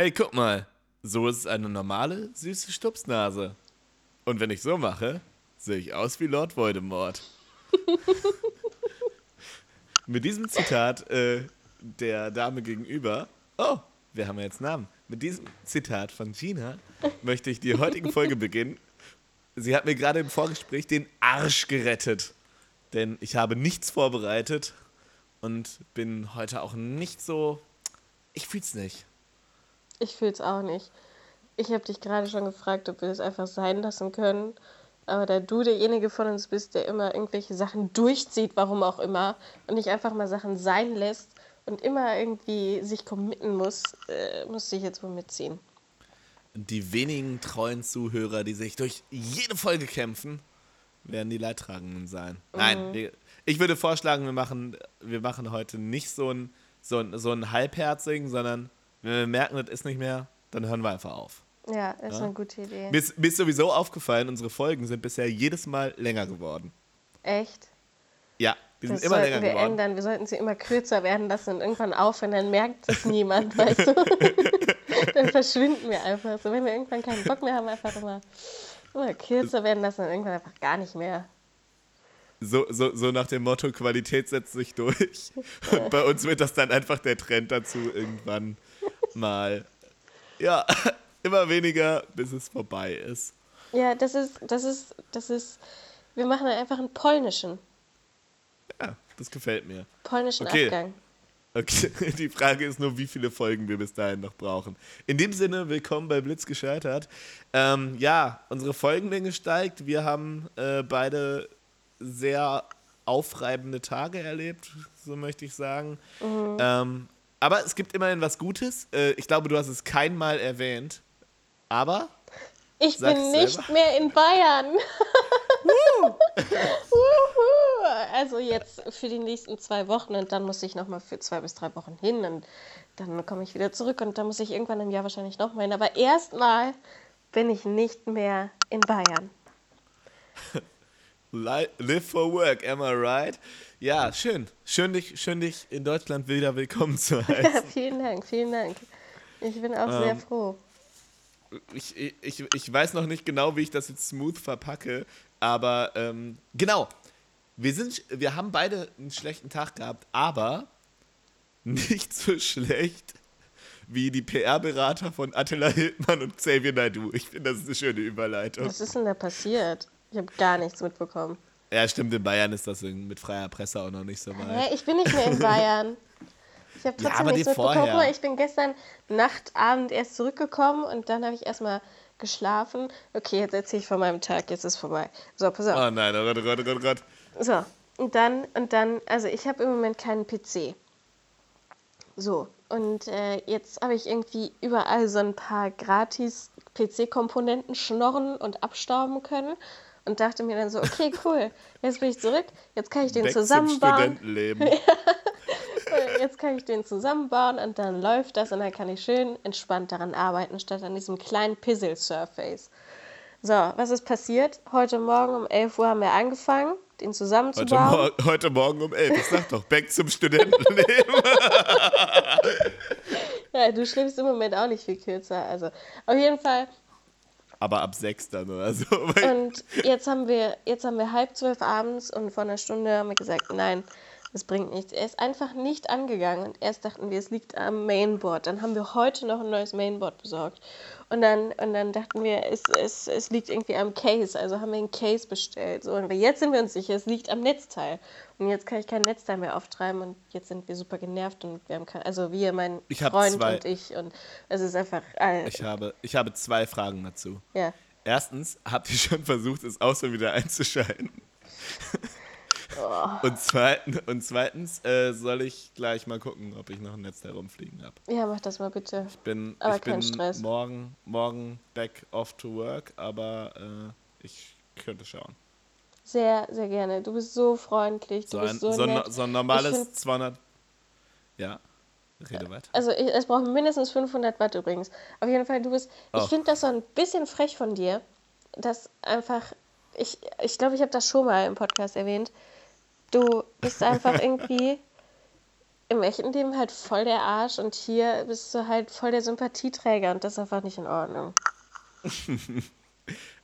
Hey, guck mal, so ist eine normale, süße Stupsnase. Und wenn ich so mache, sehe ich aus wie Lord Voldemort. Mit diesem Zitat äh, der Dame gegenüber, oh, wir haben ja jetzt Namen. Mit diesem Zitat von Gina möchte ich die heutige Folge beginnen. Sie hat mir gerade im Vorgespräch den Arsch gerettet. Denn ich habe nichts vorbereitet und bin heute auch nicht so. Ich fühl's nicht. Ich fühl's auch nicht. Ich habe dich gerade schon gefragt, ob wir das einfach sein lassen können. Aber da du derjenige von uns bist, der immer irgendwelche Sachen durchzieht, warum auch immer, und nicht einfach mal Sachen sein lässt und immer irgendwie sich committen muss, äh, musste ich jetzt wohl mitziehen. Die wenigen treuen Zuhörer, die sich durch jede Folge kämpfen, werden die Leidtragenden sein. Mhm. Nein, ich würde vorschlagen, wir machen, wir machen heute nicht so einen so so ein halbherzigen, sondern wenn wir merken, das ist nicht mehr, dann hören wir einfach auf. Ja, ist ja? eine gute Idee. Mir ist, mir ist sowieso aufgefallen, unsere Folgen sind bisher jedes Mal länger geworden. Echt? Ja, die sind immer länger wir geworden. Ändern. Wir sollten sie immer kürzer werden lassen und irgendwann aufhören, dann merkt es niemand, weißt du? dann verschwinden wir einfach. So, wenn wir irgendwann keinen Bock mehr haben, einfach immer, immer kürzer werden lassen und irgendwann einfach gar nicht mehr. So, so, so nach dem Motto, Qualität setzt sich durch. Und bei uns wird das dann einfach der Trend dazu irgendwann mal. Ja, immer weniger, bis es vorbei ist. Ja, das ist, das ist, das ist, wir machen einfach einen polnischen. Ja, das gefällt mir. Polnischen okay. Abgang. Okay, die Frage ist nur, wie viele Folgen wir bis dahin noch brauchen. In dem Sinne, willkommen bei Blitz gescheitert. Ähm, ja, unsere Folgenlänge steigt. Wir haben äh, beide sehr aufreibende Tage erlebt, so möchte ich sagen. Mhm. Ähm, aber es gibt immerhin was Gutes. Äh, ich glaube, du hast es kein Mal erwähnt. Aber. Ich bin nicht selber. mehr in Bayern. also jetzt für die nächsten zwei Wochen und dann muss ich nochmal für zwei bis drei Wochen hin und dann komme ich wieder zurück und dann muss ich irgendwann im Jahr wahrscheinlich nochmal hin. Aber erstmal bin ich nicht mehr in Bayern. Live for work, am I right? Ja, schön. Schön dich, schön, dich in Deutschland wieder willkommen zu heißen. Ja, vielen Dank, vielen Dank. Ich bin auch ähm, sehr froh. Ich, ich, ich weiß noch nicht genau, wie ich das jetzt smooth verpacke, aber ähm, genau. Wir, sind, wir haben beide einen schlechten Tag gehabt, aber nicht so schlecht wie die PR-Berater von Attila Hildmann und Xavier Naidu. Ich finde, das ist eine schöne Überleitung. Was ist denn da passiert? Ich habe gar nichts mitbekommen. Ja, stimmt, in Bayern ist das mit freier Presse auch noch nicht so weit. Hä, ich bin nicht mehr in Bayern. Ich habe trotzdem ja, nichts mitbekommen. Ich bin gestern Nacht, Abend erst zurückgekommen und dann habe ich erstmal geschlafen. Okay, jetzt erzähle ich von meinem Tag, jetzt ist vorbei. So, pass auf. Oh nein, oh Gott, oh Gott, oh Gott, oh Gott. So, und dann, und dann, also ich habe im Moment keinen PC. So, und äh, jetzt habe ich irgendwie überall so ein paar gratis PC-Komponenten schnorren und abstauben können und dachte mir dann so, okay, cool, jetzt bin ich zurück, jetzt kann ich den Weg zusammenbauen. jetzt kann ich den zusammenbauen und dann läuft das und dann kann ich schön entspannt daran arbeiten, statt an diesem kleinen Pizzle-Surface. So, was ist passiert? Heute Morgen um 11 Uhr haben wir angefangen, den zusammenzubauen. Heute, Mo heute Morgen um 11 Uhr, sag doch, back zum Studentenleben. ja, du schläfst im Moment auch nicht viel kürzer. Also, auf jeden Fall aber ab sechs dann oder so. Und jetzt haben wir, jetzt haben wir halb zwölf abends und vor einer Stunde haben wir gesagt, nein, das bringt nichts. Er ist einfach nicht angegangen und erst dachten wir, es liegt am Mainboard. Dann haben wir heute noch ein neues Mainboard besorgt. Und dann, und dann dachten wir, es, es, es liegt irgendwie am Case. Also haben wir ein Case bestellt. So, und jetzt sind wir uns sicher, es liegt am Netzteil. Und jetzt kann ich kein Netzteil mehr auftreiben und jetzt sind wir super genervt und wir haben kein, also wir, mein Freund zwei, und ich und es ist einfach. Äh, ich, habe, ich habe zwei Fragen dazu. Ja. Erstens, habt ihr schon versucht, es aus und wieder einzuschalten? Oh. Und, zweitens, und zweitens äh, soll ich gleich mal gucken, ob ich noch ein Netz herumfliegen habe. Ja, mach das mal bitte. Ich bin, aber ich bin Stress. Morgen, morgen back off to work, aber äh, ich könnte schauen. Sehr, sehr gerne. Du bist so freundlich. Du so, bist ein, so, so, nett. so ein normales 200. Ja. Rede weiter. Also ich, es braucht mindestens 500 Watt übrigens. Auf jeden Fall, du bist. Oh. Ich finde das so ein bisschen frech von dir, dass einfach. Ich glaube, ich, glaub, ich habe das schon mal im Podcast erwähnt. Du bist einfach irgendwie. im echten Leben halt voll der Arsch und hier bist du halt voll der Sympathieträger und das ist einfach nicht in Ordnung.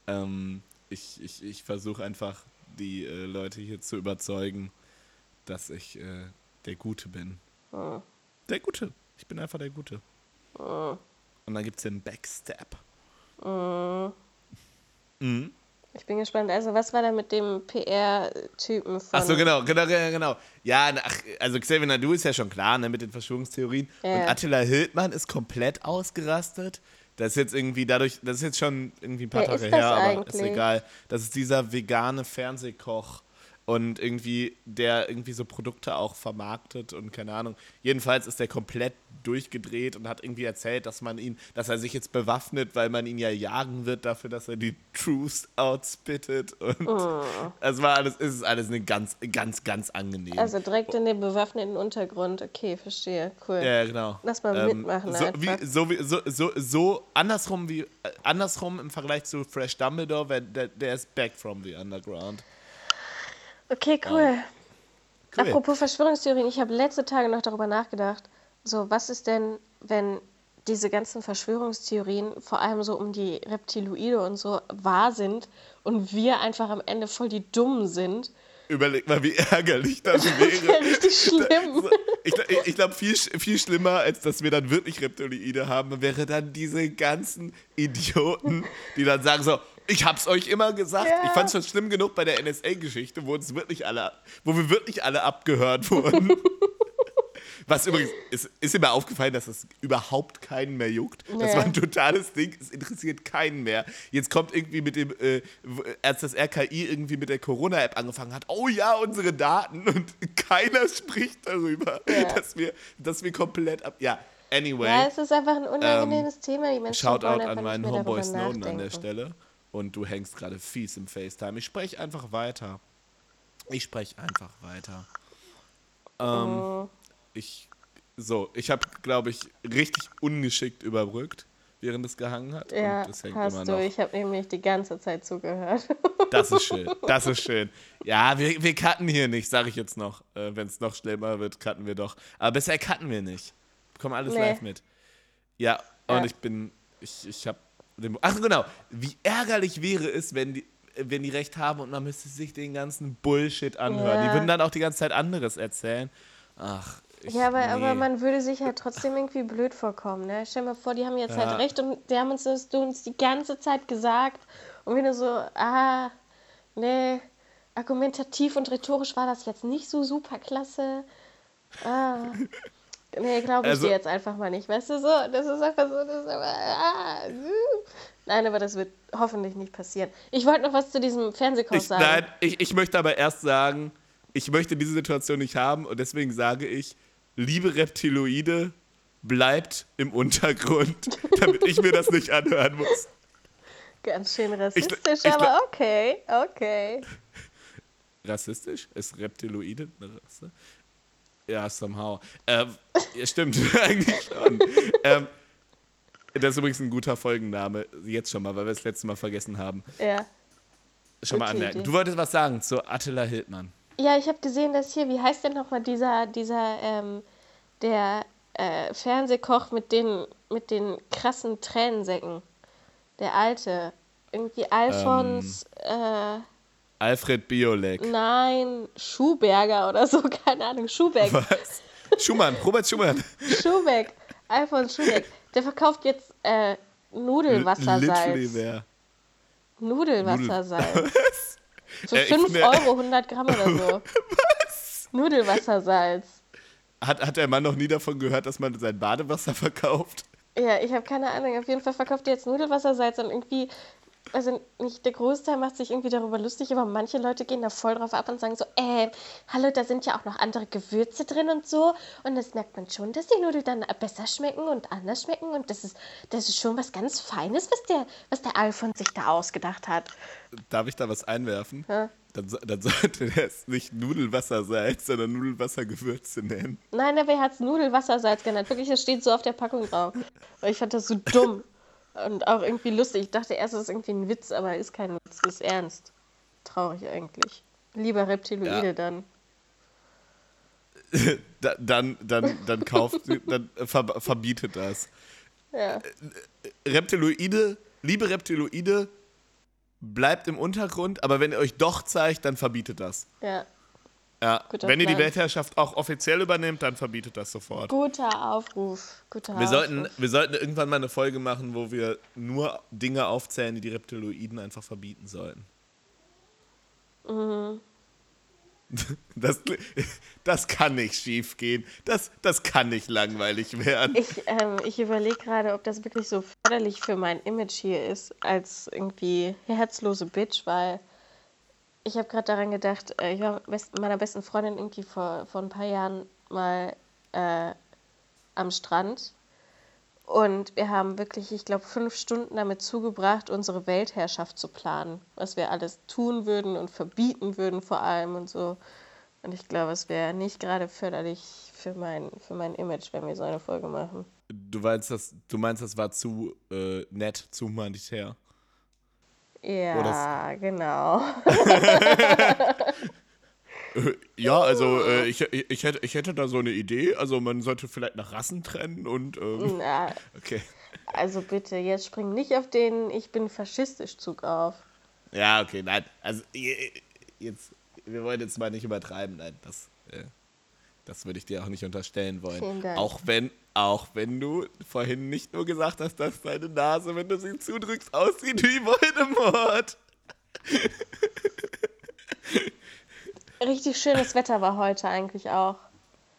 ähm, ich ich, ich versuche einfach, die äh, Leute hier zu überzeugen, dass ich äh, der Gute bin. Hm. Der Gute. Ich bin einfach der Gute. Hm. Und dann gibt es den Backstep. Hm. Mhm. Ich bin gespannt. Also, was war da mit dem PR-Typen von. Ach so, genau, genau, genau. Ja, ach, also Xavier Nadu ist ja schon klar, ne, mit den Verschwörungstheorien. Ja. Und Attila Hildmann ist komplett ausgerastet. Das ist jetzt irgendwie dadurch, das ist jetzt schon irgendwie ein paar Wer Tage her, aber eigentlich? ist egal. Das ist dieser vegane Fernsehkoch und irgendwie der irgendwie so Produkte auch vermarktet und keine Ahnung. Jedenfalls ist der komplett durchgedreht und hat irgendwie erzählt, dass man ihn, dass er sich jetzt bewaffnet, weil man ihn ja jagen wird dafür, dass er die Truths outspittet und oh. es war alles, ist alles eine ganz, ganz, ganz angenehm. Also direkt in den bewaffneten Untergrund. Okay, verstehe, cool. Ja, genau. Lass mal ähm, mitmachen so, einfach. Wie, so, wie, so, so, so andersrum wie äh, andersrum im Vergleich zu Fresh Dumbledore, der, der ist back from the underground. Okay, cool. cool. Apropos Verschwörungstheorien, ich habe letzte Tage noch darüber nachgedacht. So, was ist denn, wenn diese ganzen Verschwörungstheorien, vor allem so um die Reptiloide und so, wahr sind und wir einfach am Ende voll die Dummen sind? Überleg mal, wie ärgerlich das wäre. Das wäre richtig schlimm. Ich, ich, ich glaube, viel, viel schlimmer, als dass wir dann wirklich Reptiloide haben, wäre dann diese ganzen Idioten, die dann sagen so, ich hab's euch immer gesagt. Ja. Ich fand's schon schlimm genug bei der NSA-Geschichte, wo uns wirklich alle, wo wir wirklich alle abgehört wurden. Was übrigens, ist, ist mir aufgefallen, dass es überhaupt keinen mehr juckt. Nee. Das war ein totales Ding, es interessiert keinen mehr. Jetzt kommt irgendwie mit dem, äh, als das RKI irgendwie mit der Corona-App angefangen hat, oh ja, unsere Daten und keiner spricht darüber, ja. dass, wir, dass wir komplett ab. Ja, anyway. Ja, es ist einfach ein unangenehmes ähm, Thema. Die Menschen Shoutout an meinen Homeboy Snowden an der Stelle und du hängst gerade fies im FaceTime. Ich spreche einfach weiter. Ich spreche einfach weiter. Ähm, oh. Ich, so, ich habe, glaube ich, richtig ungeschickt überbrückt, während es gehangen hat. Ja, und hängt hast immer noch. du. Ich habe nämlich die ganze Zeit zugehört. Das ist schön, das ist schön. Ja, wir, wir cutten hier nicht, sage ich jetzt noch. Äh, Wenn es noch schlimmer wird, cutten wir doch. Aber bisher cutten wir nicht. Bekommen alles nee. live mit. Ja, und ja. ich bin, ich, ich habe Ach genau, wie ärgerlich wäre es, wenn die, wenn die recht haben und man müsste sich den ganzen Bullshit anhören. Ja. Die würden dann auch die ganze Zeit anderes erzählen. Ach, ich, ja, aber, nee. aber man würde sich halt trotzdem irgendwie blöd vorkommen. Ne? Stell dir mal vor, die haben jetzt halt ja. halt recht und die haben uns das du uns die ganze Zeit gesagt. Und wenn du so, ah, nee, argumentativ und rhetorisch war das jetzt nicht so super klasse. Ah. Nee, glaube ich also, dir jetzt einfach mal nicht. Weißt du so? Das ist einfach so. Das ist aber, ah, nein, aber das wird hoffentlich nicht passieren. Ich wollte noch was zu diesem Fernsehkoch sagen. Nein, ich, ich möchte aber erst sagen, ich möchte diese Situation nicht haben und deswegen sage ich, liebe Reptiloide, bleibt im Untergrund, damit ich mir das nicht anhören muss. Ganz schön rassistisch, ich, ich, aber okay, okay. Rassistisch? Ist Reptiloide eine Rasse? Ja, somehow. Ähm, ja, stimmt, eigentlich schon. ähm, das ist übrigens ein guter Folgenname, jetzt schon mal, weil wir es letzte Mal vergessen haben. Ja. Schon mal anmerken. Du wolltest was sagen zu Attila Hildmann. Ja, ich habe gesehen, dass hier, wie heißt denn nochmal dieser, dieser, ähm, der äh, Fernsehkoch mit den, mit den krassen Tränensäcken. Der alte. Irgendwie Alfons, ähm, äh, Alfred Biolek. Nein, Schuberger oder so, keine Ahnung, Schubeck. Was? Schumann, Robert Schumann. Schubeck, Alfons Schubeck. Der verkauft jetzt äh, Nudelwassersalz. L Nudelwassersalz. Was? Für äh, 5 Euro 100 Gramm oder so. Was? Nudelwassersalz. Hat, hat der Mann noch nie davon gehört, dass man sein Badewasser verkauft? Ja, ich habe keine Ahnung. Auf jeden Fall verkauft er jetzt Nudelwassersalz und irgendwie also nicht der Großteil macht sich irgendwie darüber lustig, aber manche Leute gehen da voll drauf ab und sagen so, äh, hallo, da sind ja auch noch andere Gewürze drin und so. Und das merkt man schon, dass die Nudeln dann besser schmecken und anders schmecken. Und das ist, das ist schon was ganz Feines, was der, was der Alfons sich da ausgedacht hat. Darf ich da was einwerfen? Ja? Dann, dann sollte der es nicht Nudelwassersalz, sondern Nudelwassergewürze nennen. Nein, aber er hat es Nudelwassersalz genannt. Wirklich, das steht so auf der Packung drauf. Und ich fand das so dumm. Und auch irgendwie lustig. Ich dachte erst, es ist irgendwie ein Witz, aber ist kein Witz, ist ernst. Traurig eigentlich. Lieber Reptiloide ja. dann. dann, dann, dann kauft, dann ver, verbietet das. Ja. Reptiloide, liebe Reptiloide, bleibt im Untergrund, aber wenn ihr euch doch zeigt, dann verbietet das. Ja. Ja. Guter Wenn ihr die. Weltherrschaft auch offiziell übernehmt, dann verbietet das sofort. Guter Aufruf. Guter Wir Aufruf. sollten, wir sollten irgendwann mal eine Folge machen, wo wir nur Dinge aufzählen, die die Reptiloiden einfach verbieten sollten. Mhm. Das, das kann nicht schief gehen. Das, das kann nicht langweilig werden. Ich, ähm, ich überlege gerade, ob das wirklich so förderlich für mein Image hier ist, als irgendwie herzlose Bitch, weil ich habe gerade daran gedacht, äh, ich war mit meiner besten Freundin irgendwie vor, vor ein paar Jahren mal äh, am Strand und wir haben wirklich, ich glaube, fünf Stunden damit zugebracht, unsere Weltherrschaft zu planen, was wir alles tun würden und verbieten würden vor allem und so. Und ich glaube, es wäre nicht gerade förderlich für mein, für mein Image, wenn wir so eine Folge machen. Du meinst, das, du meinst, das war zu äh, nett, zu humanitär. Ja, genau. Ja, also äh, ich, ich, hätte, ich hätte da so eine Idee. Also man sollte vielleicht nach Rassen trennen und ähm, Na, okay. also bitte, jetzt spring nicht auf den Ich bin faschistisch Zug auf. Ja, okay, nein. Also je- jetzt, wir wollen jetzt mal nicht übertreiben, nein, das, äh, das würde ich dir auch nicht unterstellen wollen. Vielen Dank. Auch wenn, auch wenn du vorhin nicht nur gesagt hast, dass deine Nase, wenn du sie zudrückst, aussieht wie Voldemort. Richtig schönes Wetter war heute eigentlich auch.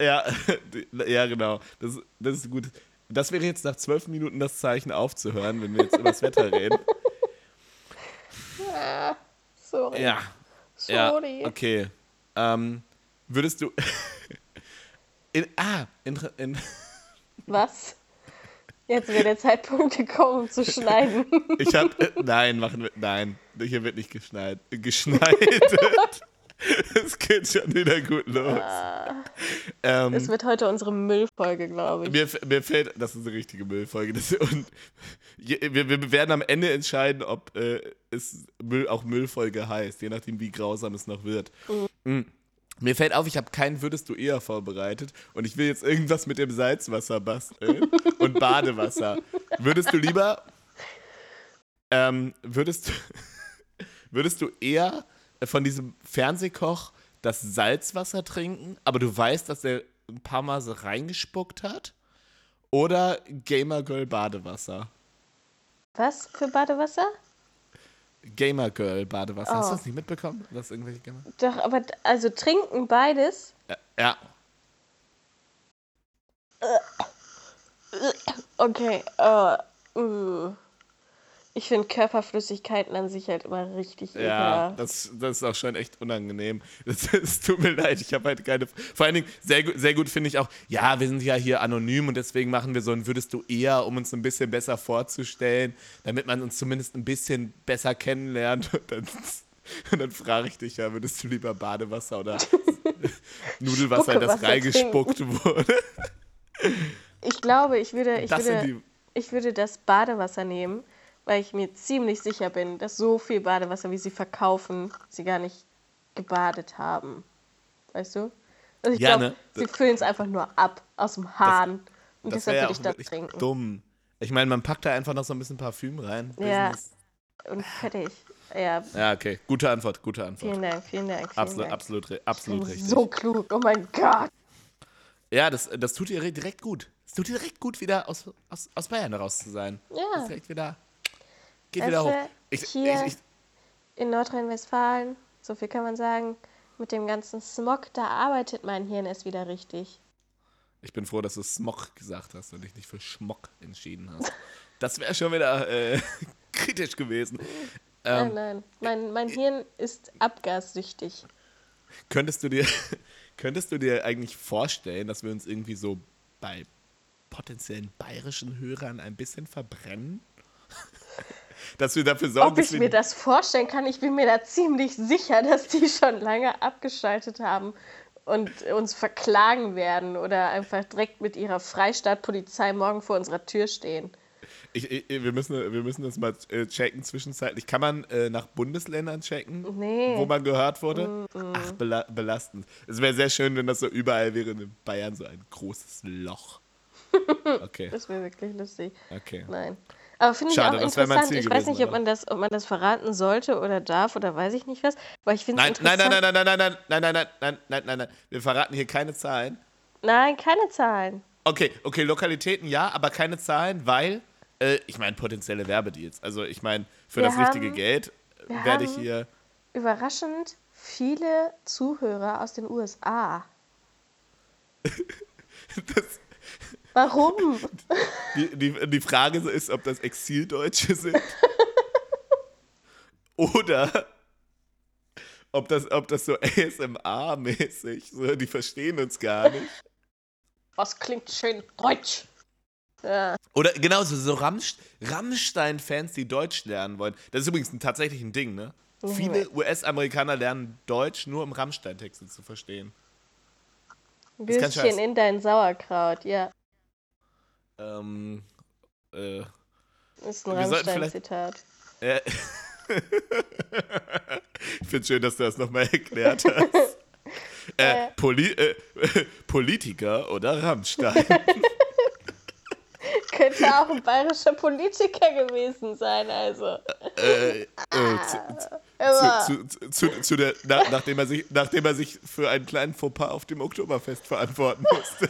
Ja, ja, genau. Das, das ist gut. Das wäre jetzt nach zwölf Minuten das Zeichen aufzuhören, wenn wir jetzt über das Wetter reden. Sorry. Ja. Ja, Sorry. okay. Ähm, würdest du. In, ah, in, in, Was? Jetzt wäre der Zeitpunkt gekommen, um zu schneiden. ich hab. Äh, nein, machen wir. Nein, hier wird nicht geschneit. Geschneidet. Es geht schon wieder gut los. Ähm, Es wird heute unsere Müllfolge, glaube ich. mir, mir fällt, das ist eine richtige Müllfolge. Das, und wir, wir werden am Ende entscheiden, ob äh, es Müll, auch Müllfolge heißt, je nachdem, wie grausam es noch wird. Mm. Mir fällt auf, ich habe keinen Würdest du eher vorbereitet und ich will jetzt irgendwas mit dem Salzwasser basteln und Badewasser. Würdest du lieber, ähm, würdest, würdest du eher von diesem Fernsehkoch das Salzwasser trinken, aber du weißt, dass er ein paar Mal so reingespuckt hat? Oder Gamer Girl Badewasser? Was für Badewasser? Gamer Girl Badewasser. Hast Oh. du das nicht mitbekommen? Was irgendwelche Gamer? Doch, aber also trinken beides. Ja. ja. Okay, äh, uh. Ich finde Körperflüssigkeiten an sich halt immer richtig Ja, das, das ist auch schon echt unangenehm. Es tut mir leid, ich habe halt keine. Vor allen Dingen, sehr, sehr gut finde ich auch, ja, wir sind ja hier anonym und deswegen machen wir so ein Würdest du eher, um uns ein bisschen besser vorzustellen, damit man uns zumindest ein bisschen besser kennenlernt. Und dann, und dann frage ich dich ja, würdest du lieber Badewasser oder Nudelwasser, in das reingespuckt wurde? Ich glaube, ich würde, ich Das würde, die. ich würde das Badewasser nehmen, weil ich mir ziemlich sicher bin, dass so viel Badewasser, wie sie verkaufen, sie gar nicht gebadet haben. Weißt du? Also ich Ja, glaube, ne? sie füllen es einfach nur ab aus dem Hahn. und Das deshalb würde ich das trinken. dumm. Ich meine, man packt da einfach noch so ein bisschen Parfüm rein. Ja. Business. Und fertig. Ja, Ja, okay. Gute Antwort, gute Antwort. vielen Dank, vielen Dank. Vielen Absolut, Dank. absolut, absolut richtig. so klug, oh mein Gott. Ja, das, das tut dir direkt gut. Es tut dir direkt gut, wieder aus, aus, aus Bayern raus zu sein. Ja. Das direkt wieder. Geht wieder hoch. Ich, hier- ich, ich, In Nordrhein-Westfalen, so viel kann man sagen, mit dem ganzen Smog, da arbeitet mein Hirn erst wieder richtig. ich bin froh, dass du Smog gesagt hast und dich nicht für Schmock entschieden hast. Das wäre schon wieder äh, kritisch gewesen. Ähm, nein, nein, mein, mein Hirn ist abgassüchtig. Könntest du dir, könntest du dir eigentlich vorstellen, dass wir uns irgendwie so bei potenziellen bayerischen Hörern ein bisschen verbrennen? Dass wir dafür sorgen, Ob dass ich wir mir das vorstellen kann, ich bin mir da ziemlich sicher, dass die schon lange abgeschaltet haben und uns verklagen werden oder einfach direkt mit ihrer Freistaatpolizei morgen vor unserer Tür stehen. Ich, ich, wir, müssen, wir müssen das mal äh, checken zwischenzeitlich. Kann man äh, nach Bundesländern checken, Nee. wo man gehört wurde? Ach, bela belastend. Es wäre sehr schön, wenn das so überall wäre in Bayern so ein großes Loch. Okay, Das wäre wirklich lustig. okay. Nein. Aber finde ich auch interessant. Ich weiß nicht, ob man, das, ob man das verraten sollte oder darf oder weiß ich nicht was. Aber ich finde Nein, nein, nein, nein, nein, nein, nein, nein, nein, nein, nein, nein, nein, nein. Wir verraten hier keine Zahlen. Nein, keine Zahlen. Okay, okay, Lokalitäten ja, aber keine Zahlen, weil, äh, ich meine, potenzielle Werbedeals. Also ich meine, für Wir das richtige haben- Geld wir werde ich hier. Überraschend viele Zuhörer aus den USA. Das, Warum? die, die, die Frage ist, ob das Exildeutsche sind. Oder ob das, ob das so ASMR-mäßig, so, die verstehen uns gar nicht. Was klingt schön deutsch? Ja. Oder genauso, so Rammst Rammstein-Fans, die Deutsch lernen wollen. Das ist übrigens ein, tatsächlich ein Ding, ne? Mhm. Viele US-Amerikaner lernen Deutsch nur, um Rammstein-Texte zu verstehen. Würstchen in dein Sauerkraut, ja. Ähm, äh, Ist ein Rammstein-Zitat. äh, ich finde schön, dass du das nochmal erklärt hast. Äh, Poli äh, Politiker oder Rammstein? Könnte auch ein bayerischer Politiker gewesen sein, also. äh, äh, zu, Aber zu, zu, zu, zu der, na, nachdem, er sich, nachdem er sich für einen kleinen Fauxpas auf dem Oktoberfest verantworten musste.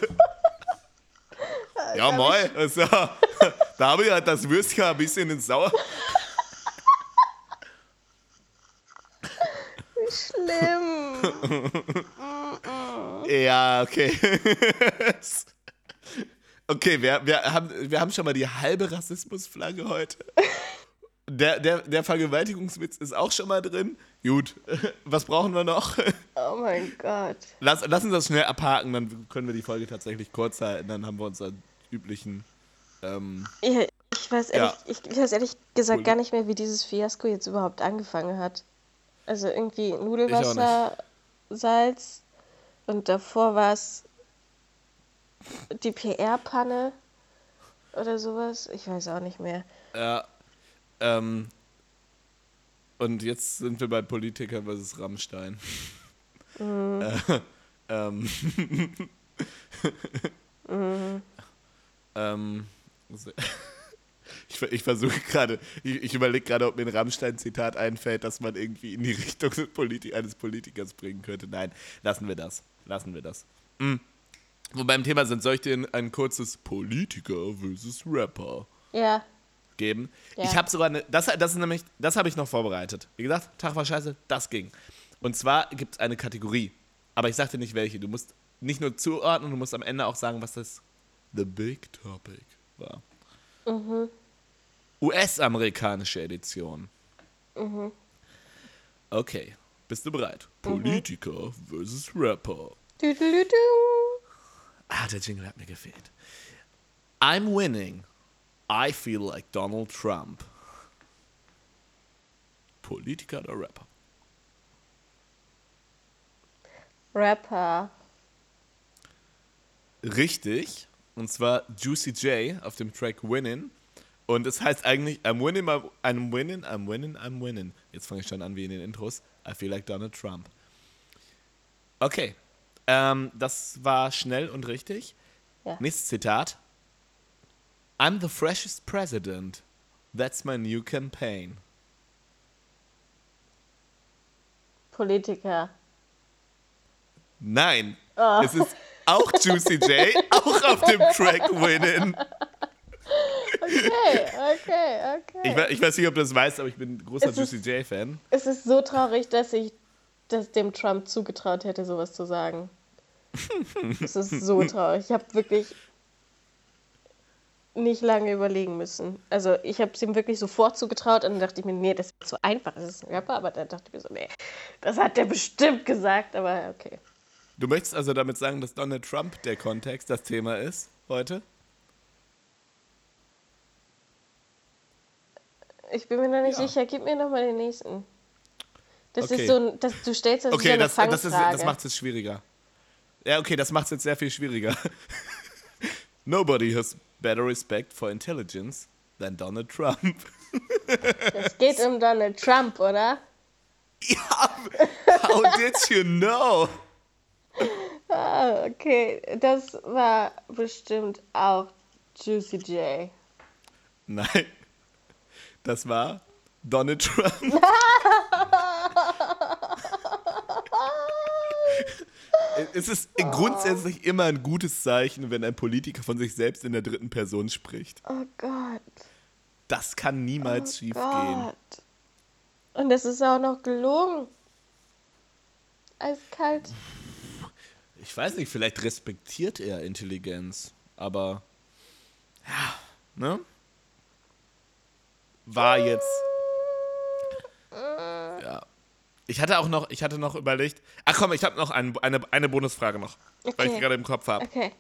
Ja, moin. Also, da habe ich halt das Würstchen ein bisschen ins Sauer. wie schlimm. Ja, okay. okay, wir, wir, haben, wir haben schon mal die halbe Rassismusflagge heute. Der, der, der Vergewaltigungswitz ist auch schon mal drin. Gut, was brauchen wir noch? Oh mein Gott. Lass, lass uns das schnell abhaken, dann können wir die Folge tatsächlich kurz halten. Dann haben wir unseren üblichen. Ähm, Ich, ich, weiß ehrlich, Ja. ich, ich weiß ehrlich gesagt Cool. gar nicht mehr, wie dieses Fiasko jetzt überhaupt angefangen hat. Also irgendwie Nudelwasser, Salz und davor war es die PR-Panne oder sowas. Ich weiß auch nicht mehr. ja, ähm, und jetzt sind wir bei Politiker versus Rammstein. Äh, ähm, ähm, so- ich, ich versuche gerade, ich, ich überlege gerade, ob mir ein Rammstein-Zitat einfällt, das man irgendwie in die Richtung des Politi eines Politikers bringen könnte. Nein, lassen wir das. Lassen wir das. Mhm. Wo wir beim Thema sind, soll ich dir ein, ein kurzes Politiker versus Rapper Ja, geben? Ja. Ich habe sogar eine, das, das ist nämlich, das habe ich noch vorbereitet. Wie gesagt, Tag war scheiße, das ging. Und zwar gibt es eine Kategorie, aber ich sagte nicht welche. Du musst nicht nur zuordnen, du musst am Ende auch sagen, was das The Big Topic war. US-amerikanische Edition. Okay, bist du bereit? Politiker versus Rapper. Düdelüdü. Ah, der Jingle hat mir gefehlt. I'm winning. I feel like Donald Trump. Politiker oder Rapper? Rapper. Richtig. Und zwar Juicy J auf dem Track Winning. Und es heißt eigentlich I'm winning, my- I'm winning, I'm winning, I'm winning. Jetzt fange ich schon an wie in den Intros. I feel like Donald Trump. Okay. Ähm, das war schnell und richtig. Ja. Nächstes Zitat. I'm the freshest president. That's my new campaign. Politiker. Nein. Es ist auch Juicy J, auch auf dem Track Winning. Okay, okay, okay. Ich, ich weiß nicht, ob du das weißt, aber ich bin großer Es Juicy J-Fan. Es ist so traurig, dass ich das dem Trump zugetraut hätte, sowas zu sagen. es ist so traurig. Ich habe wirklich nicht lange überlegen müssen. Also ich habe es ihm wirklich sofort zugetraut und dann dachte ich mir, nee, das ist zu einfach. Das ist ein Rapper, aber dann dachte ich mir so, nee, das hat der bestimmt gesagt, aber okay. Du möchtest also damit sagen, dass Donald Trump der Kontext, das Thema ist heute? Ich bin mir da nicht Ja. sicher. Gib mir noch mal den nächsten. Das Okay. ist so, ein- das, du stellst das Okay, das, das, ist, Fangfrage. das macht es jetzt schwieriger. Ja, okay, das macht es jetzt sehr viel schwieriger. Nobody has better respect for intelligence than Donald Trump. Es geht um Donald Trump, oder? ja, how did you know? Ah, okay. Das war bestimmt auch Juicy J. Nein, das war Donald Trump. es ist grundsätzlich immer ein gutes Zeichen, wenn ein Politiker von sich selbst in der dritten Person spricht. Oh Gott. Das kann niemals Oh schief gehen. Gott. Und es ist auch noch gelogen. Eiskalt. Ich weiß nicht, vielleicht respektiert er Intelligenz, aber ja, ne? War jetzt. Ja. Ich hatte auch noch, ich hatte noch überlegt. Ach komm, ich habe noch ein, eine, eine Bonusfrage noch, weil ich Okay. die gerade im Kopf habe. Okay.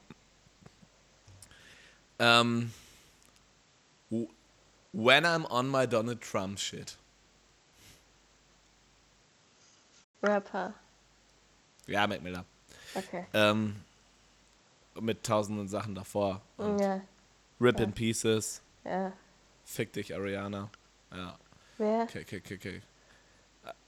Ähm, when I'm on my Donald Trump shit. Rapper. Ja, Mac Miller. Okay. Ähm, mit tausenden Sachen davor. Ja. Rip in Pieces. Ja. Fick dich, Ariana. Ja. Wer? Okay, okay, okay, okay.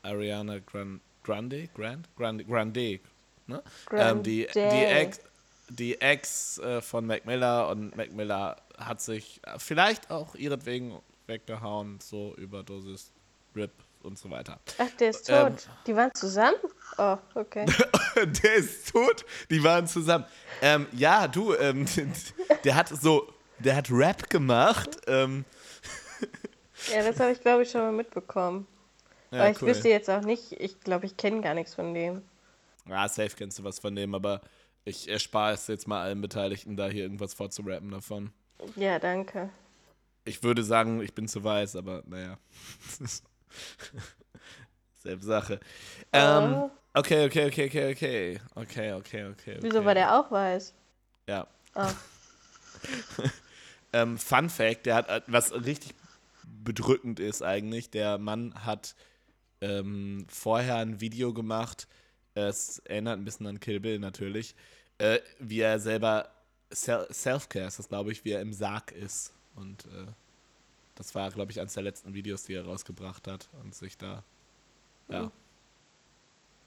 Ariana Gran Grande? Grand? Grande? Grande. Ne? Ähm, die, die Grande. Ex, die Ex äh, von Mac Miller und Mac Miller hat sich äh, vielleicht auch ihretwegen weggehauen, so Überdosis, Rip und so weiter. Ach, der ist Ähm. tot. Die waren zusammen? Oh, okay. der ist tot, die waren zusammen. Ähm, ja, du, ähm, der hat so, der hat Rap gemacht. Ähm, Ja, das habe ich, glaube ich, schon mal mitbekommen. ja, Aber ich cool. wüsste jetzt auch nicht, ich glaube, ich kenne gar nichts von dem. Ja, safe kennst du was von dem, aber ich erspare es jetzt mal allen Beteiligten, da hier irgendwas vorzurappen davon. Ja, danke. Ich würde sagen, ich bin zu weiß, aber naja. Selbe Sache. Ähm, Oh. okay, okay, okay, okay, okay. Okay, okay, okay. Wieso okay. war der auch weiß? Ja. Ah. Ähm, Fun Fact, der hat, äh, was richtig bedrückend ist eigentlich, der Mann hat ähm, vorher ein Video gemacht, es erinnert ein bisschen an Kill Bill natürlich, äh, wie er selber Sel Self-Care ist das, glaube ich, wie er im Sarg ist. Und äh, das war, glaube ich, eines der letzten Videos, die er rausgebracht hat und sich da, ja,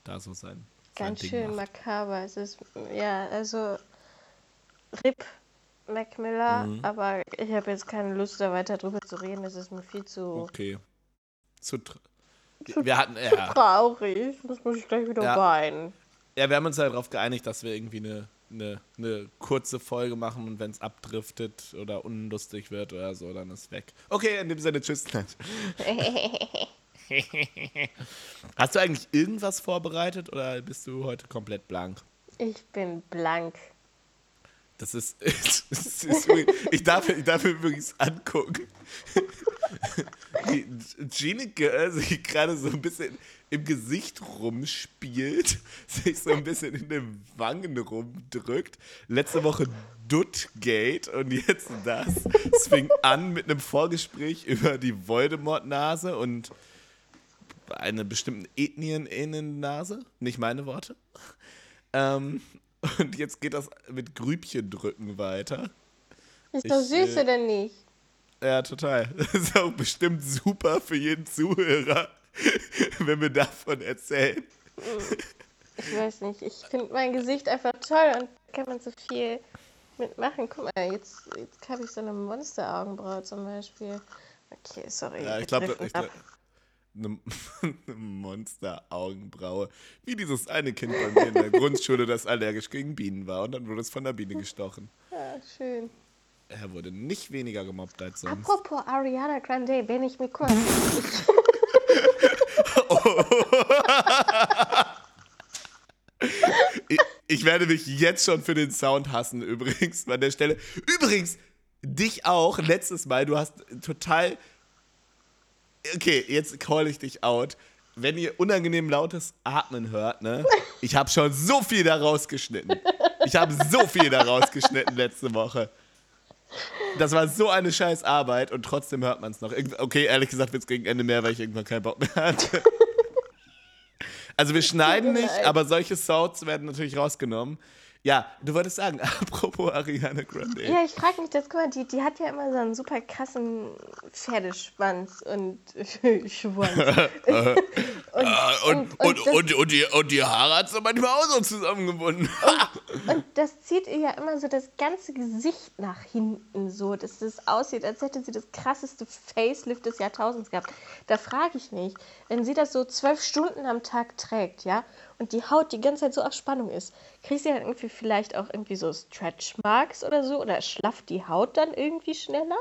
da so sein, sein Ganz Ding schön makaber. Es ist, ja, also RIP Mac Miller, Mhm. aber ich habe jetzt keine Lust, da weiter drüber zu reden. Es ist mir viel zu, Okay. Zu Zu- wir hatten, zu ja, traurig. Das muss ich gleich wieder Ja. weinen. Ja, wir haben uns ja darauf geeinigt, dass wir irgendwie eine, eine, eine kurze Folge machen und wenn es abdriftet oder unlustig wird oder so, dann ist weg. Okay, in dem Sinne, tschüss. Hast du eigentlich irgendwas vorbereitet oder bist du heute komplett blank? Ich bin blank. Das ist, es ist ich, darf, ich darf mir übrigens angucken, Gene Girl sich gerade so ein bisschen im Gesicht rumspielt, sich so ein bisschen in den Wangen rumdrückt. Letzte Woche Duttgate und jetzt das. Es fing an mit einem Vorgespräch über die Voldemort-Nase und eine bestimmten Ethnien-Nase. Nicht meine Worte. Ähm, und jetzt geht das mit Grübchen drücken weiter. Ist doch Ich, süß, äh, oder nicht? Ja, total. Das ist auch bestimmt super für jeden Zuhörer, wenn wir davon erzählen. Ich weiß nicht. Ich finde mein Gesicht einfach toll und da kann man so viel mitmachen. Guck mal, jetzt, jetzt habe ich so eine Monsteraugenbraue zum Beispiel. Okay, sorry. Ja, ich glaube, eine, eine Monster-Augenbraue. Wie dieses eine Kind bei mir in der Grundschule, das allergisch gegen Bienen war und dann wurde es von der Biene gestochen. Ja, schön. Er wurde nicht weniger gemobbt als sonst. Apropos Ariana Grande, wenn ich mir kurz. Ich, werde mich jetzt schon für den Sound hassen, übrigens, an der Stelle. Übrigens, dich auch, letztes Mal, du hast total. Okay, jetzt call ich dich out. Wenn ihr unangenehm lautes Atmen hört, ne? Ich habe schon so viel da rausgeschnitten. Ich habe so viel da rausgeschnitten letzte Woche. Das war so eine scheiß Arbeit und trotzdem hört man es noch. Okay, ehrlich gesagt wird es gegen Ende mehr, weil ich irgendwann keinen Bock mehr hatte. Also wir schneiden nicht, aber solche Sounds werden natürlich rausgenommen. Ja, du wolltest sagen, apropos Ariana Grande. Ja, ich frage mich das, guck mal, die, die hat ja immer so einen super krassen Pferdeschwanz und Schwanz. und, und, und, und, und, die, und die Haare hat sie manchmal auch so zusammengebunden. und das zieht ihr ja immer so das ganze Gesicht nach hinten so, dass es aussieht, als hätte sie das krasseste Facelift des Jahrtausends gehabt. Da frage ich mich, wenn sie das so zwölf Stunden am Tag trägt, ja, und die Haut die ganze Zeit so auf Spannung ist, kriegt sie dann irgendwie vielleicht auch irgendwie so Stretch Marks oder so? Oder schlafft die Haut dann irgendwie schneller?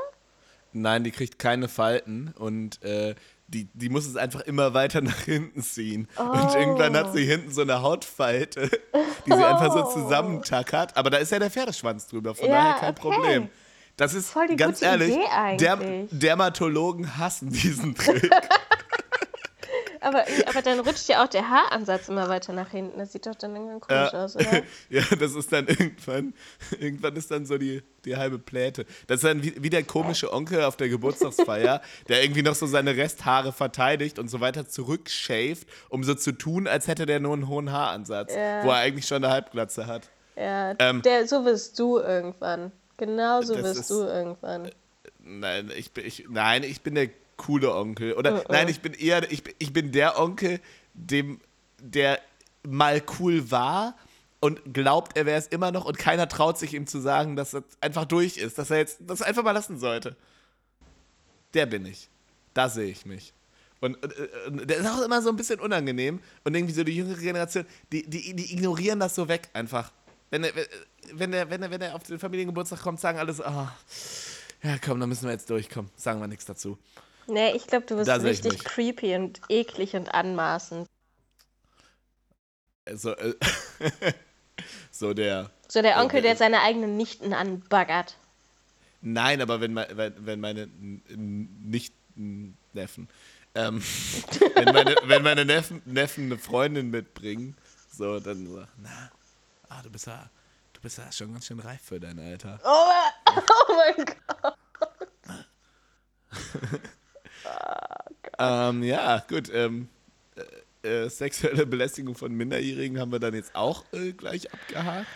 Nein, die kriegt keine Falten und äh, die, die muss es einfach immer weiter nach hinten ziehen. Oh. Und irgendwann hat sie hinten so eine Hautfalte, die sie oh. einfach so zusammentackert. Aber da ist ja der Pferdeschwanz drüber, von ja, daher kein okay. Problem. Das ist ganz ehrlich, der, Dermatologen hassen diesen Trick. Aber, aber dann rutscht ja auch der Haaransatz immer weiter nach hinten. Das sieht doch dann irgendwann komisch ja. aus, oder? ja, das ist dann irgendwann, irgendwann ist dann so die, die halbe Pläte. Das ist dann wie, wie der komische Onkel auf der Geburtstagsfeier, der irgendwie noch so seine Resthaare verteidigt und so weiter zurückschäft, um so zu tun, als hätte der nur einen hohen Haaransatz, ja. wo er eigentlich schon eine Halbglatze hat. Ja, ähm, der, so wirst du irgendwann. Genau so wirst ist, du irgendwann. Nein, ich bin, ich, nein, ich bin der coole Onkel. Oder uh -uh. nein, ich bin eher, ich, ich bin der Onkel, dem, der mal cool war und glaubt, er wäre es immer noch und keiner traut sich ihm zu sagen, dass er einfach durch ist, dass er jetzt das einfach mal lassen sollte. Der bin ich. Da sehe ich mich. Und, und, und, der ist auch immer so ein bisschen unangenehm. Und irgendwie so die jüngere Generation, die, die, die ignorieren das so weg einfach. Wenn er, wenn, er, wenn, er, wenn er auf den Familiengeburtstag kommt, sagen alles, oh, ja komm, da müssen wir jetzt durchkommen. Sagen wir nichts dazu. Nee, ich glaube, du bist richtig creepy und eklig und anmaßend. Also, äh, so der. So der Onkel, der, der seine eigenen Nichten anbaggert. Nein, aber wenn, wenn, wenn meine Nicht-Neffen, ähm, wenn meine, wenn meine Neffen, Neffen eine Freundin mitbringen, so, dann so, na, ah, du bist ja, du bist ja schon ganz schön reif für dein Alter. Oh, oh mein Gott. Ähm, ja, gut. Ähm, äh, äh, sexuelle Belästigung von Minderjährigen haben wir dann jetzt auch äh, gleich abgehakt.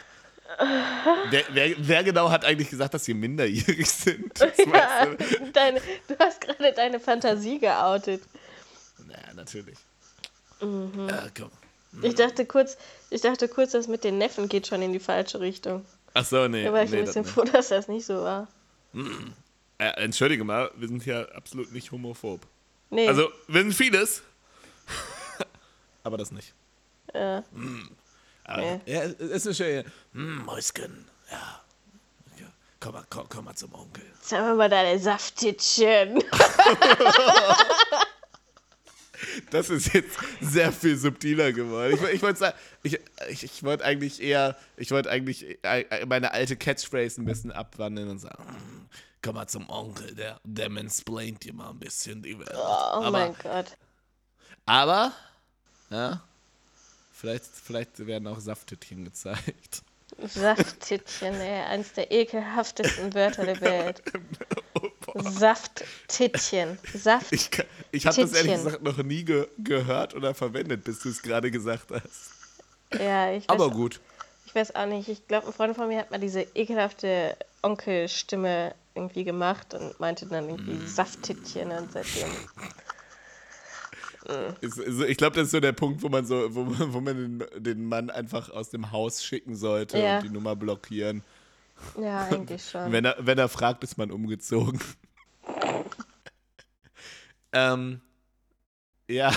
Wer, wer, wer, genau hat eigentlich gesagt, dass sie minderjährig sind? Ja, du? Deine, du hast gerade deine Fantasie geoutet. Naja, natürlich. Mhm. Ja, komm. Ich dachte kurz, ich dachte kurz, das mit den Neffen geht schon in die falsche Richtung. Ach so, nee. Da war ich nee, ein bisschen froh, dass das nicht so war. Mhm. Äh, entschuldige mal, wir sind hier absolut nicht homophob. Nee. Also, wir sind vieles, aber das nicht. Ja. Mm. Aber, nee. Ja, es ist schön. Mm, Mäuschen, ja. ja. Komm, mal, komm, komm mal zum Onkel. Sag mir mal deine Safttittchen. das ist jetzt sehr viel subtiler geworden. Ich, ich wollte sagen, ich, ich, ich wollte eigentlich eher, ich wollte eigentlich äh, meine alte Catchphrase ein bisschen abwandeln und sagen, mm, komm mal zum Onkel, der, der mansplaint dir mal ein bisschen die Welt. Oh, oh aber, mein Gott. Aber, ja, vielleicht, vielleicht werden auch Safttittchen gezeigt. Safttittchen, ey, eins der ekelhaftesten Wörter der Welt. oh, Safttittchen. Saft ich, ich habe das ehrlich gesagt noch nie ge gehört oder verwendet, bis du es gerade gesagt hast. Ja, ich weiß, Aber gut. Ich weiß auch nicht. Ich glaube, ein Freund von mir hat mal diese ekelhafte Onkelstimme irgendwie gemacht und meinte dann irgendwie mm. Safttittchen und seitdem. Ich glaube, das ist so der Punkt, wo man so, wo, wo man den, den Mann einfach aus dem Haus schicken sollte ja. und die Nummer blockieren. Ja, eigentlich schon. wenn, er, wenn er fragt, ist man umgezogen. ähm, ja,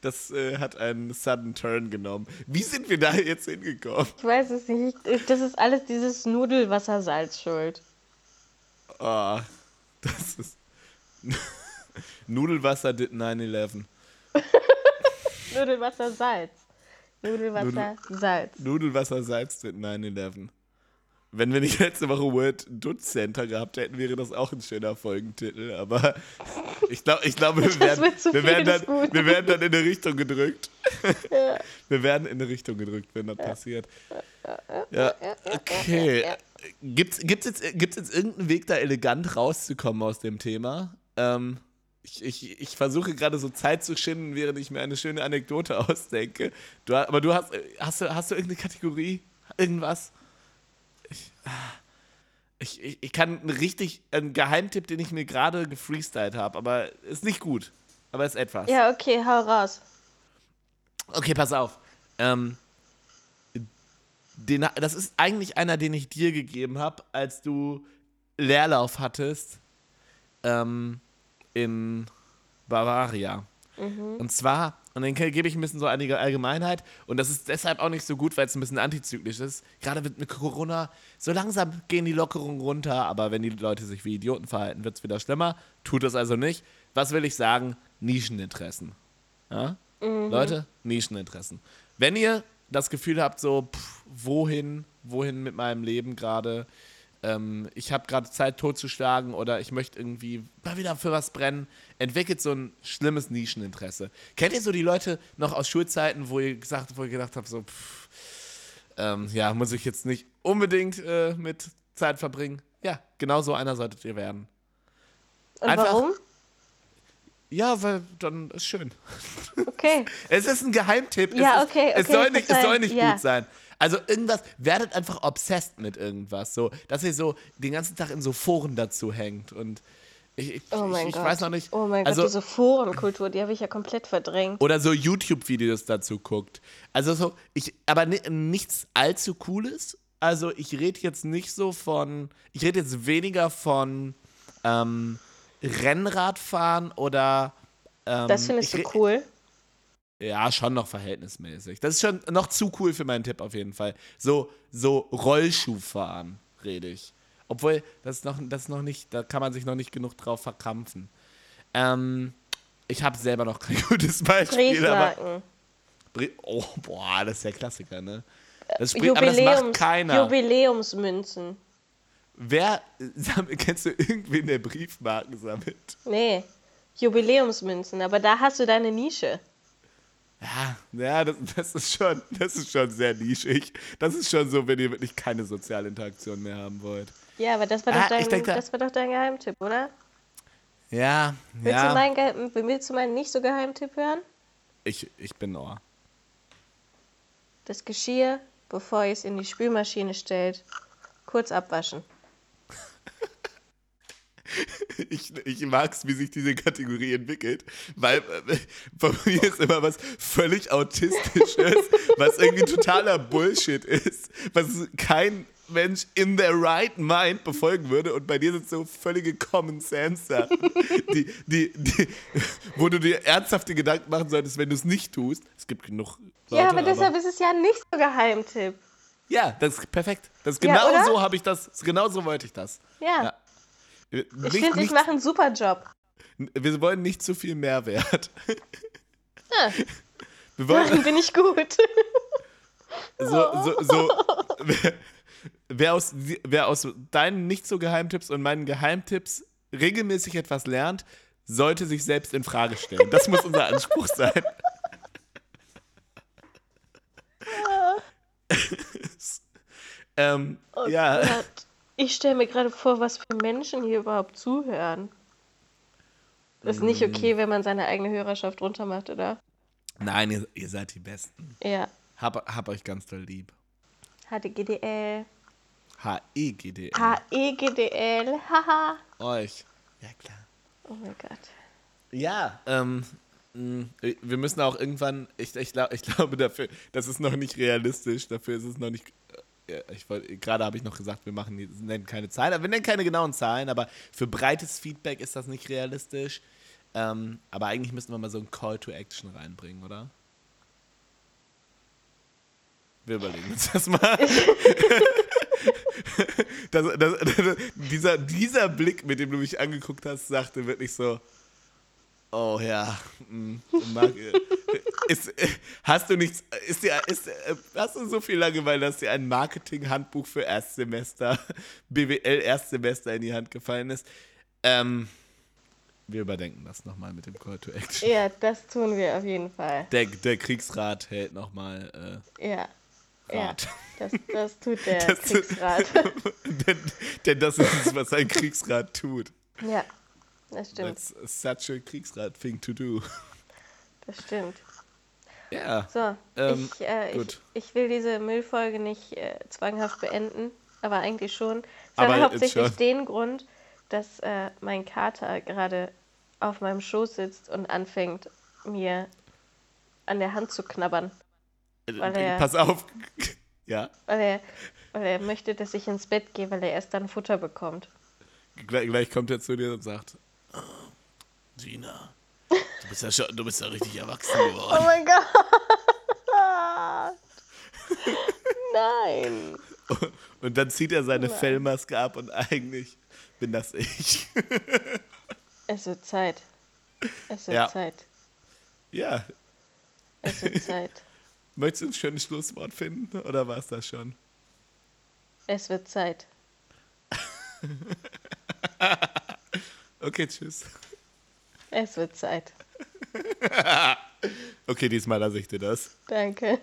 das äh, hat einen sudden Turn genommen. Wie sind wir da jetzt hingekommen? Ich weiß es nicht. Das ist alles dieses Nudelwassersalz schuld. Oh, das ist. Nudelwasser did 9-11. Nudelwasser Salz. Nudelwasser Nudel Salz. Nudelwasser Salz did 9-11. Wenn wir nicht letzte Woche World Dutch Center gehabt hätten, wäre das auch ein schöner Folgentitel. Aber ich glaube, ich glaub, wir, werden, wir, werden dann, wir werden dann in eine Richtung gedrückt. Ja. Wir werden in eine Richtung gedrückt, wenn das ja. passiert. Ja, okay. Gibt es jetzt, gibt's jetzt irgendeinen Weg, da elegant rauszukommen aus dem Thema? Ähm, ich, ich, ich versuche gerade so Zeit zu schinden, während ich mir eine schöne Anekdote ausdenke. Du, aber du hast, hast, du, hast du irgendeine Kategorie? irgendwas. Ich, ich, ich, ich kann einen richtig, einen Geheimtipp, den ich mir gerade gefreestylt habe, aber ist nicht gut. Aber ist etwas. Ja, okay, hau raus. Okay, pass auf. Ähm, den, das ist eigentlich einer, den ich dir gegeben habe, als du Leerlauf hattest ähm, in Bavaria. Mhm. Und zwar, und dann gebe ich ein bisschen so einige Allgemeinheit, und das ist deshalb auch nicht so gut, weil es ein bisschen antizyklisch ist. Gerade mit, mit Corona, so langsam gehen die Lockerungen runter, aber wenn die Leute sich wie Idioten verhalten, wird es wieder schlimmer. Tut es also nicht. Was will ich sagen? Nischeninteressen. Ja? Leute, Nischeninteressen. Wenn ihr das Gefühl habt, so, pff, wohin, wohin mit meinem Leben gerade, ähm, ich habe gerade Zeit totzuschlagen oder ich möchte irgendwie mal wieder für was brennen, entwickelt so ein schlimmes Nischeninteresse. Kennt ihr so die Leute noch aus Schulzeiten, wo ihr gesagt, wo ihr gedacht habt, so, pff, ähm, ja, muss ich jetzt nicht unbedingt äh, mit Zeit verbringen? Ja, genau so einer solltet ihr werden. Und Einfach- warum? Ja, weil dann ist schön. Okay. Es ist ein Geheimtipp. Ja, es ist, okay, Es okay, soll nicht, es soll nicht ja. gut sein. Also irgendwas, werdet einfach obsessed mit irgendwas. So, dass ihr so den ganzen Tag in so Foren dazu hängt. Und ich, ich, Oh mein ich, ich Gott. weiß noch nicht. Oh mein also, Gott, diese Forenkultur, die habe ich ja komplett verdrängt. oder so YouTube-Videos dazu guckt. Also so, ich, aber ni nichts allzu Cooles. Also ich rede jetzt nicht so von, ich rede jetzt weniger von ähm, Rennradfahren oder ähm, Das findest ich du cool? Ja, schon noch verhältnismäßig. Das ist schon noch zu cool für meinen Tipp auf jeden Fall. So, so Rollschuhfahren rede ich. Obwohl, das ist noch, das ist noch nicht, da kann man sich noch nicht genug drauf verkrampfen. Ähm, ich habe selber noch kein gutes Beispiel, aber. Oh, boah, das ist der Klassiker, ne? Das Spri- aber das macht keiner. Jubiläumsmünzen. Wer, sammelt- kennst du irgendwen, der Briefmarken sammelt? Nee, Jubiläumsmünzen, aber da hast du deine Nische. Ja, ja das, das, ist schon, das ist schon sehr nischig. Das ist schon so, wenn ihr wirklich keine soziale Interaktion mehr haben wollt. Ja, aber das war, Ah, doch, dein, ich denk da- das war doch dein Geheimtipp, oder? Ja, Willst, du ja. meinen, Geheim- willst du meinen nicht so Geheimtipp hören? Ich, ich bin Ohr. Das Geschirr, bevor ihr es in die Spülmaschine stellt, kurz abwaschen. Ich, ich mag es, wie sich diese Kategorie entwickelt, weil äh, bei mir ist immer was völlig Autistisches, was irgendwie totaler Bullshit ist, was kein Mensch in their right mind befolgen würde und bei dir sind so völlige Common Sense Sachen, die, die, die, wo du dir ernsthafte Gedanken machen solltest, wenn du es nicht tust. Es gibt genug Leute, ja, aber deshalb ist es ja nicht so Geheimtipp. Ja, das ist perfekt. Das Ja, genau oder? so habe ich das, genau so wollte ich das. Ja, Ja. Ich Nicht- finde, ich mache einen super Job. Wir wollen nicht zu viel Mehrwert. Ja, Wir wollen darin bin ich gut. so, so, so wer, wer, aus, wer aus deinen nicht so Geheimtipps und meinen Geheimtipps regelmäßig etwas lernt, sollte sich selbst in Frage stellen. Das muss unser Anspruch sein. ähm, Oh ja, Gott. Ich stelle mir gerade vor, was für Menschen hier überhaupt zuhören. Das ist nicht okay, wenn man seine eigene Hörerschaft runtermacht, oder? nein, ihr, ihr seid die Besten. Ja. Hab, hab euch ganz doll lieb. HDGDL. H-E-G-D. H-E-G-D-L. Haha. Euch. Ja, klar. Oh mein Gott. Ja, ähm, wir müssen auch irgendwann, ich, ich, glaub, ich glaube dafür, das ist noch nicht realistisch, dafür ist es noch nicht, gerade habe ich noch gesagt, wir machen, nennen keine Zahlen, aber wir nennen keine genauen Zahlen, aber für breites Feedback ist das nicht realistisch. Ähm, aber eigentlich müssen wir mal so ein Call to Action reinbringen, oder? Wir überlegen uns das mal. das, das, das, dieser, dieser Blick, mit dem du mich angeguckt hast, sagte wirklich so, oh ja, mm, mag, ist, äh, hast du nichts, ist dir, ist, äh, hast du so viel Langeweile, dass dir ein Marketing-Handbuch für Erstsemester, BWL Erstsemester in die Hand gefallen ist? Ähm, wir überdenken das nochmal mit dem Call to Action. Ja, das tun wir auf jeden Fall. Der, der Kriegsrat hält nochmal Ja. äh, Ja, Rat. das, das tut der Das- Kriegsrat. denn, denn das ist es, was ein Kriegsrat tut. ja, das stimmt. That's such a Kriegsrat thing to do. Das stimmt. Ja. So, Ähm, ich, äh, ich, ich will diese Müllfolge nicht äh, zwanghaft beenden, aber eigentlich schon. Es Aber hat hauptsächlich schon. den Grund, dass äh, mein Kater gerade auf meinem Schoß sitzt und anfängt, mir an der Hand zu knabbern, Weil er- Pass auf. Ja, weil er, weil er möchte, dass ich ins Bett gehe, weil er erst dann Futter bekommt. gleich, gleich kommt er zu dir und sagt: "Oh, Gina, du bist ja, schon, du bist ja richtig erwachsen Oh geworden. mein Gott! Nein! Und dann zieht er seine Nein. Fellmaske ab und eigentlich bin das ich. Es wird Zeit. Es wird Ja. Zeit. ja, Es wird Zeit. möchtest du ein schönes Schlusswort finden oder war es das schon? Es wird Zeit. Okay, tschüss. Es wird Zeit. Okay, diesmal lasse ich dir das. Danke.